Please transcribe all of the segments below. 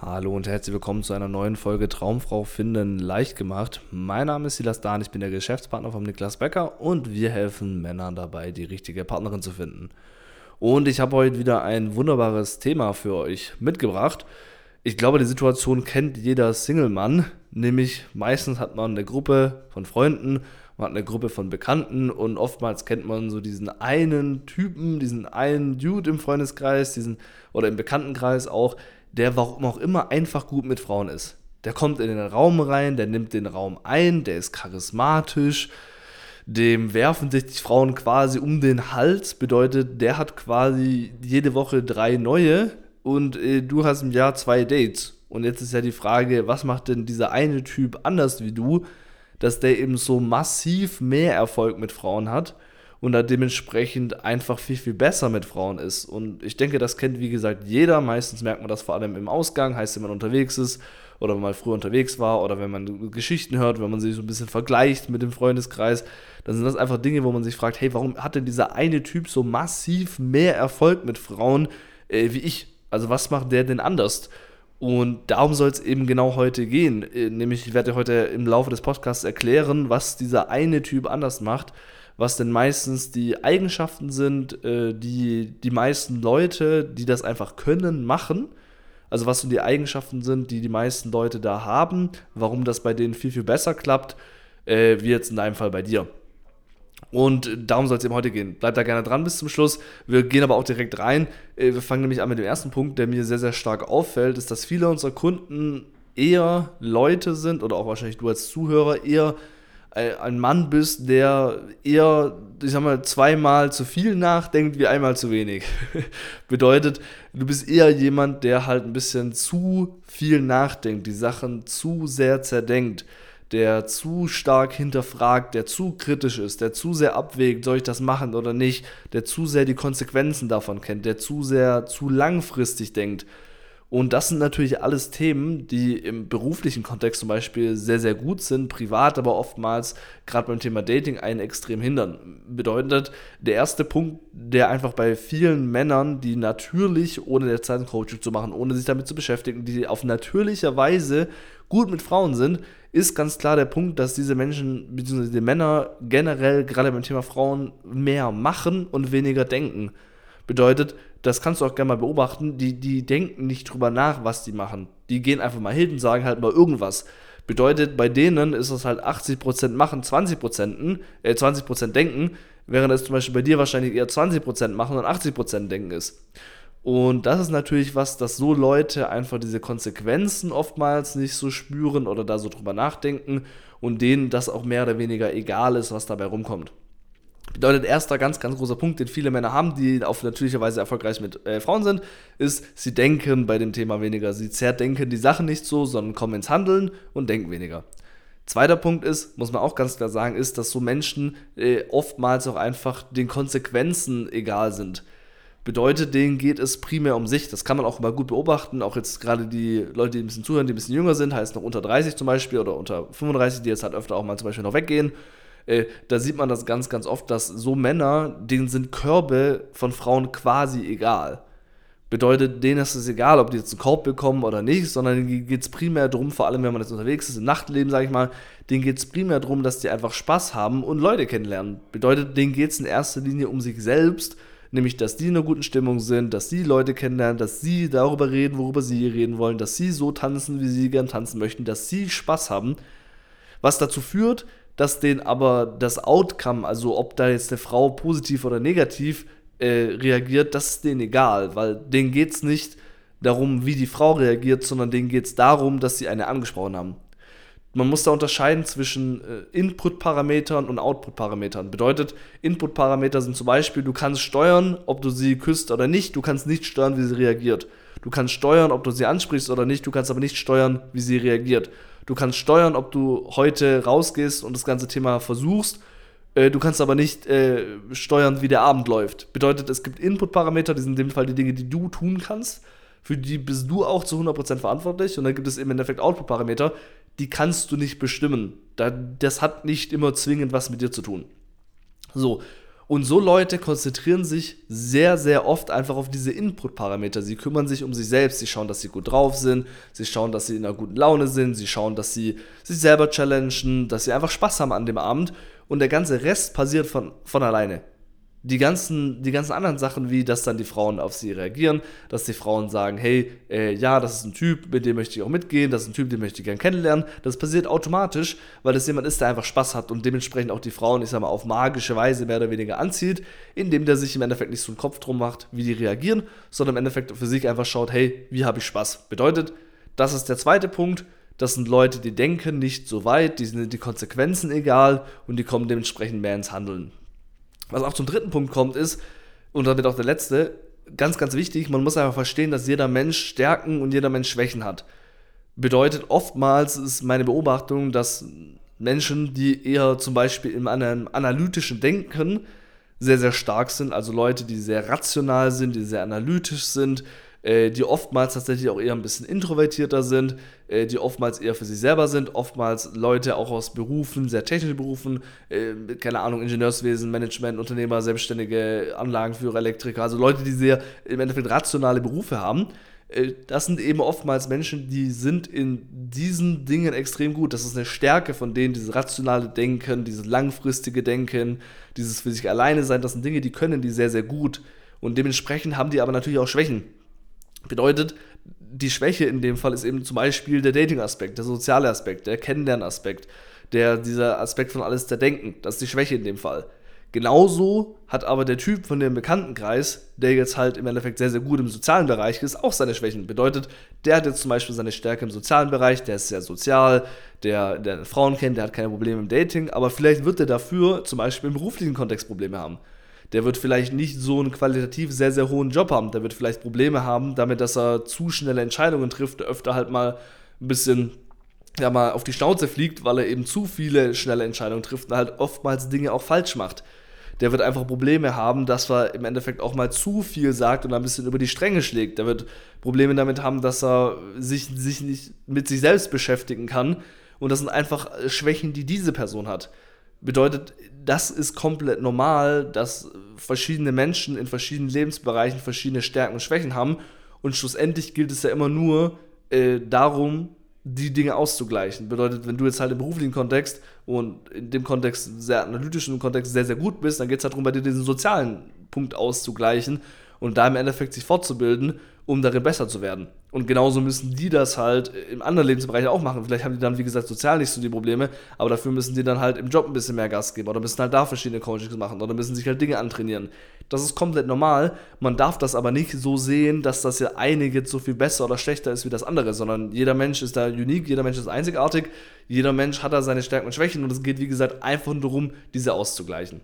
Hallo und herzlich willkommen zu einer neuen Folge Traumfrau finden leicht gemacht. Mein Name ist Silas Dahn, ich bin der Geschäftspartner von Niklas Becker und wir helfen Männern dabei, die richtige Partnerin zu finden. Und ich habe heute wieder ein wunderbares Thema für euch mitgebracht. Ich glaube, die Situation kennt jeder Single-Mann, nämlich meistens hat man eine Gruppe von Freunden, man hat eine Gruppe von Bekannten und oftmals kennt man so diesen einen Typen, diesen einen Dude im Freundeskreis, diesen oder im Bekanntenkreis auch, der warum auch immer einfach gut mit Frauen ist. Der kommt in den Raum rein, der nimmt den Raum ein, der ist charismatisch, dem werfen sich die Frauen quasi um den Hals, bedeutet, der hat quasi jede Woche drei neue und äh, du hast im Jahr zwei Dates. Und jetzt ist ja die Frage, was macht denn dieser eine Typ anders wie du, dass der eben so massiv mehr Erfolg mit Frauen hat und da dementsprechend einfach viel, viel besser mit Frauen ist. Und ich denke, das kennt, wie gesagt, jeder. Meistens merkt man das vor allem im Ausgang, heißt, wenn man unterwegs ist oder wenn man früher unterwegs war oder wenn man Geschichten hört, wenn man sich so ein bisschen vergleicht mit dem Freundeskreis, dann sind das einfach Dinge, wo man sich fragt, hey, warum hat denn dieser eine Typ so massiv mehr Erfolg mit Frauen äh, wie ich? Also was macht der denn anders? Und darum soll es eben genau heute gehen. Äh, nämlich, ich werde heute im Laufe des Podcasts erklären, was dieser eine Typ anders macht was denn meistens die Eigenschaften sind, äh, die die meisten Leute, die das einfach können, machen. Also was so die Eigenschaften sind, die die meisten Leute da haben, warum das bei denen viel, viel besser klappt, äh, wie jetzt in deinem Fall bei dir. Und darum soll es eben heute gehen. Bleibt da gerne dran bis zum Schluss. Wir gehen aber auch direkt rein. Äh, wir fangen nämlich an mit dem ersten Punkt, der mir sehr, sehr stark auffällt, ist, dass viele unserer Kunden eher Leute sind oder auch wahrscheinlich du als Zuhörer eher ein Mann bist, der eher, ich sag mal, zweimal zu viel nachdenkt wie einmal zu wenig. Bedeutet, du bist eher jemand, der halt ein bisschen zu viel nachdenkt, die Sachen zu sehr zerdenkt, der zu stark hinterfragt, der zu kritisch ist, der zu sehr abwägt, soll ich das machen oder nicht, der zu sehr die Konsequenzen davon kennt, der zu sehr zu langfristig denkt und das sind natürlich alles Themen, die im beruflichen Kontext zum Beispiel sehr, sehr gut sind, privat aber oftmals gerade beim Thema Dating einen extrem hindern. Bedeutet, der erste Punkt, der einfach bei vielen Männern, die natürlich, ohne der Zeit Coaching zu machen, ohne sich damit zu beschäftigen, die auf natürlicher Weise gut mit Frauen sind, ist ganz klar der Punkt, dass diese Menschen bzw. die Männer generell gerade beim Thema Frauen mehr machen und weniger denken. Bedeutet, das kannst du auch gerne mal beobachten, die, die denken nicht drüber nach, was die machen. Die gehen einfach mal hin und sagen halt mal irgendwas. Bedeutet, bei denen ist es halt 80% machen, 20%, äh, 20% denken, während es zum Beispiel bei dir wahrscheinlich eher 20% machen und 80% denken ist. Und das ist natürlich was, dass so Leute einfach diese Konsequenzen oftmals nicht so spüren oder da so drüber nachdenken und denen das auch mehr oder weniger egal ist, was dabei rumkommt. Bedeutet, erster ganz, ganz großer Punkt, den viele Männer haben, die auf natürliche Weise erfolgreich mit äh, Frauen sind, ist, sie denken bei dem Thema weniger. Sie zerdenken die Sachen nicht so, sondern kommen ins Handeln und denken weniger. Zweiter Punkt ist, muss man auch ganz klar sagen, ist, dass so Menschen äh, oftmals auch einfach den Konsequenzen egal sind. Bedeutet, denen geht es primär um sich. Das kann man auch immer gut beobachten. Auch jetzt gerade die Leute, die ein bisschen zuhören, die ein bisschen jünger sind, heißt noch unter 30 zum Beispiel oder unter 35, die jetzt halt öfter auch mal zum Beispiel noch weggehen äh, da sieht man das ganz, ganz oft, dass so Männer, denen sind Körbe von Frauen quasi egal. Bedeutet, denen ist es egal, ob die jetzt einen Korb bekommen oder nicht, sondern denen geht es primär darum, vor allem wenn man jetzt unterwegs ist, im Nachtleben, sage ich mal, denen geht es primär darum, dass die einfach Spaß haben und Leute kennenlernen. Bedeutet, denen geht es in erster Linie um sich selbst, nämlich, dass die in einer guten Stimmung sind, dass sie Leute kennenlernen, dass sie darüber reden, worüber sie reden wollen, dass sie so tanzen, wie sie gern tanzen möchten, dass sie Spaß haben. Was dazu führt, dass denen aber das Outcome, also ob da jetzt eine Frau positiv oder negativ äh, reagiert, das ist denen egal, weil denen geht es nicht darum, wie die Frau reagiert, sondern denen geht es darum, dass sie eine angesprochen haben. Man muss da unterscheiden zwischen äh, Input-Parametern und Output-Parametern. Bedeutet, Input-Parameter sind zum Beispiel, du kannst steuern, ob du sie küsst oder nicht, du kannst nicht steuern, wie sie reagiert. Du kannst steuern, ob du sie ansprichst oder nicht, du kannst aber nicht steuern, wie sie reagiert. Du kannst steuern, ob du heute rausgehst und das ganze Thema versuchst. Äh, du kannst aber nicht äh, steuern, wie der Abend läuft. Bedeutet, es gibt Input-Parameter, die sind in dem Fall die Dinge, die du tun kannst. Für die bist du auch zu 100% verantwortlich. Und dann gibt es im Endeffekt Output-Parameter, die kannst du nicht bestimmen. Das hat nicht immer zwingend was mit dir zu tun. So. Und so Leute konzentrieren sich sehr, sehr oft einfach auf diese Input-Parameter. Sie kümmern sich um sich selbst, sie schauen, dass sie gut drauf sind, sie schauen, dass sie in einer guten Laune sind, sie schauen, dass sie sich selber challengen, dass sie einfach Spaß haben an dem Abend und der ganze Rest passiert von, von alleine die ganzen, die ganzen anderen Sachen, wie dass dann die Frauen auf sie reagieren, dass die Frauen sagen, hey, äh, ja, das ist ein Typ, mit dem möchte ich auch mitgehen, das ist ein Typ, den möchte ich gerne kennenlernen. Das passiert automatisch, weil das jemand ist, der einfach Spaß hat und dementsprechend auch die Frauen, ich sag mal, auf magische Weise mehr oder weniger anzieht, indem der sich im Endeffekt nicht so einen Kopf drum macht, wie die reagieren, sondern im Endeffekt für sich einfach schaut, hey, wie habe ich Spaß? Bedeutet, das ist der zweite Punkt. Das sind Leute, die denken nicht so weit, die sind die Konsequenzen egal und die kommen dementsprechend mehr ins Handeln. Was auch zum dritten Punkt kommt, ist, und damit auch der letzte, ganz, ganz wichtig, man muss einfach verstehen, dass jeder Mensch Stärken und jeder Mensch Schwächen hat. Bedeutet, oftmals ist meine Beobachtung, dass Menschen, die eher zum Beispiel in einem analytischen Denken sehr, sehr stark sind, also Leute, die sehr rational sind, die sehr analytisch sind, äh, die oftmals tatsächlich auch eher ein bisschen introvertierter sind, äh, die oftmals eher für sich selber sind, oftmals Leute auch aus Berufen, sehr technischen Berufen, äh, keine Ahnung, Ingenieurswesen, Management, Unternehmer, Selbstständige, Anlagenführer, Elektriker, also Leute, die sehr im Endeffekt rationale Berufe haben. Äh, das sind eben oftmals Menschen, die sind in diesen Dingen extrem gut. Das ist eine Stärke von denen, dieses rationale Denken, dieses langfristige Denken, dieses für sich alleine sein, das sind Dinge, die können die sehr, sehr gut. Und dementsprechend haben die aber natürlich auch Schwächen. Bedeutet, die Schwäche in dem Fall ist eben zum Beispiel der Dating-Aspekt, der soziale Aspekt, der Kennenlern-Aspekt, der, dieser Aspekt von alles der Denken. Das ist die Schwäche in dem Fall. Genauso hat aber der Typ von dem Bekanntenkreis, der jetzt halt im Endeffekt sehr, sehr gut im sozialen Bereich ist, auch seine Schwächen. Bedeutet, der hat jetzt zum Beispiel seine Stärke im sozialen Bereich, der ist sehr sozial, der, der Frauen kennt, der hat keine Probleme im Dating, aber vielleicht wird er dafür zum Beispiel im beruflichen Kontext Probleme haben der wird vielleicht nicht so einen qualitativ sehr, sehr hohen Job haben. Der wird vielleicht Probleme haben, damit, dass er zu schnelle Entscheidungen trifft, öfter halt mal ein bisschen ja, mal auf die Schnauze fliegt, weil er eben zu viele schnelle Entscheidungen trifft und halt oftmals Dinge auch falsch macht. Der wird einfach Probleme haben, dass er im Endeffekt auch mal zu viel sagt und ein bisschen über die Stränge schlägt. Der wird Probleme damit haben, dass er sich, sich nicht mit sich selbst beschäftigen kann. Und das sind einfach Schwächen, die diese Person hat. Bedeutet, das ist komplett normal, dass verschiedene Menschen in verschiedenen Lebensbereichen verschiedene Stärken und Schwächen haben. Und schlussendlich gilt es ja immer nur äh, darum, die Dinge auszugleichen. Bedeutet, wenn du jetzt halt im beruflichen Kontext und in dem Kontext, sehr analytischen Kontext sehr, sehr gut bist, dann geht es halt darum, bei dir diesen sozialen Punkt auszugleichen und da im Endeffekt sich fortzubilden, um darin besser zu werden. Und genauso müssen die das halt im anderen Lebensbereich auch machen. Vielleicht haben die dann, wie gesagt, sozial nicht so die Probleme, aber dafür müssen die dann halt im Job ein bisschen mehr Gas geben oder müssen halt da verschiedene Coachings machen oder müssen sich halt Dinge antrainieren. Das ist komplett normal. Man darf das aber nicht so sehen, dass das ja jetzt so viel besser oder schlechter ist wie das andere, sondern jeder Mensch ist da unique, jeder Mensch ist einzigartig, jeder Mensch hat da seine Stärken und Schwächen und es geht, wie gesagt, einfach nur darum, diese auszugleichen.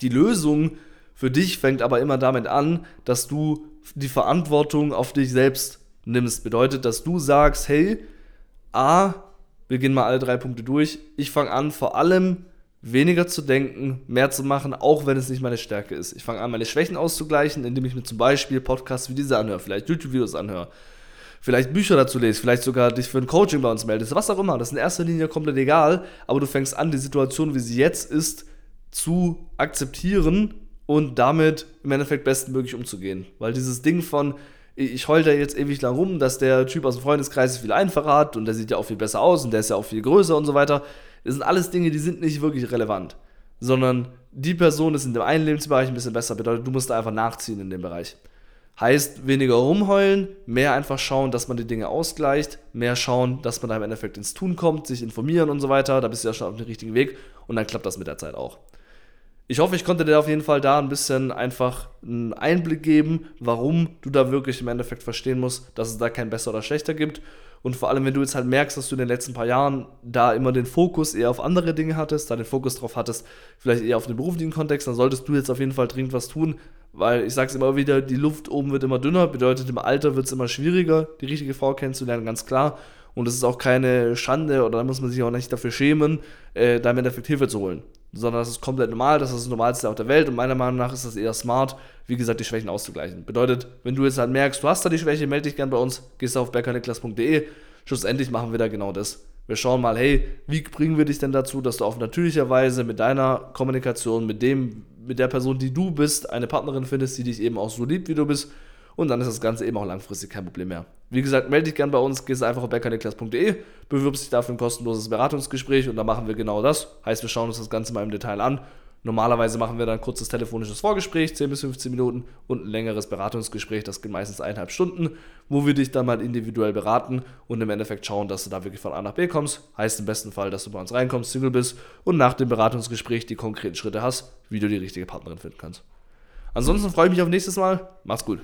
Die Lösung für dich fängt aber immer damit an, dass du die Verantwortung auf dich selbst nimmst. Bedeutet, dass du sagst, hey, A, wir gehen mal alle drei Punkte durch. Ich fange an, vor allem weniger zu denken, mehr zu machen, auch wenn es nicht meine Stärke ist. Ich fange an, meine Schwächen auszugleichen, indem ich mir zum Beispiel Podcasts wie diese anhöre, vielleicht YouTube-Videos anhöre, vielleicht Bücher dazu lese, vielleicht sogar dich für ein Coaching bei uns meldest, was auch immer. Das ist in erster Linie komplett egal, aber du fängst an, die Situation, wie sie jetzt ist, zu akzeptieren und damit im Endeffekt bestmöglich umzugehen. Weil dieses Ding von, ich heul da jetzt ewig lang rum, dass der Typ aus dem Freundeskreis viel einfacher hat und der sieht ja auch viel besser aus und der ist ja auch viel größer und so weiter. Das sind alles Dinge, die sind nicht wirklich relevant. Sondern die Person ist in dem einen Lebensbereich ein bisschen besser, bedeutet, du musst da einfach nachziehen in dem Bereich. Heißt, weniger rumheulen, mehr einfach schauen, dass man die Dinge ausgleicht, mehr schauen, dass man da im Endeffekt ins Tun kommt, sich informieren und so weiter. Da bist du ja schon auf dem richtigen Weg und dann klappt das mit der Zeit auch. Ich hoffe, ich konnte dir auf jeden Fall da ein bisschen einfach einen Einblick geben, warum du da wirklich im Endeffekt verstehen musst, dass es da kein besser oder schlechter gibt. Und vor allem, wenn du jetzt halt merkst, dass du in den letzten paar Jahren da immer den Fokus eher auf andere Dinge hattest, da den Fokus drauf hattest, vielleicht eher auf den beruflichen Kontext, dann solltest du jetzt auf jeden Fall dringend was tun, weil ich sag's immer wieder, die Luft oben wird immer dünner, bedeutet im Alter wird es immer schwieriger, die richtige Frau kennenzulernen, ganz klar. Und es ist auch keine Schande oder da muss man sich auch nicht dafür schämen, äh, da im Endeffekt Hilfe zu holen sondern das ist komplett normal, das ist das Normalste auf der Welt und meiner Meinung nach ist das eher smart, wie gesagt, die Schwächen auszugleichen. Bedeutet, wenn du jetzt halt merkst, du hast da die Schwäche, melde dich gerne bei uns, gehst auf beckerniklas.de. Schlussendlich machen wir da genau das. Wir schauen mal, hey, wie bringen wir dich denn dazu, dass du auf natürlicher Weise mit deiner Kommunikation, mit dem, mit der Person, die du bist, eine Partnerin findest, die dich eben auch so liebt, wie du bist. Und dann ist das Ganze eben auch langfristig kein Problem mehr. Wie gesagt, melde dich gern bei uns, gehst einfach auf beckerniklas.de, bewirbst dich dafür ein kostenloses Beratungsgespräch und dann machen wir genau das. Heißt, wir schauen uns das Ganze mal im Detail an Normalerweise machen wir dann ein kurzes telefonisches Vorgespräch, 10 bis 15 Minuten und ein längeres Beratungsgespräch, das geht meistens eineinhalb Stunden, wo wir dich dann mal individuell beraten und im Endeffekt schauen, dass du da wirklich von A nach B kommst. Heißt im besten Fall, dass du bei uns reinkommst, Single bist und nach dem Beratungsgespräch die konkreten Schritte hast, wie du die richtige Partnerin finden kannst. Ansonsten freue ich mich auf nächstes Mal. Mach's gut.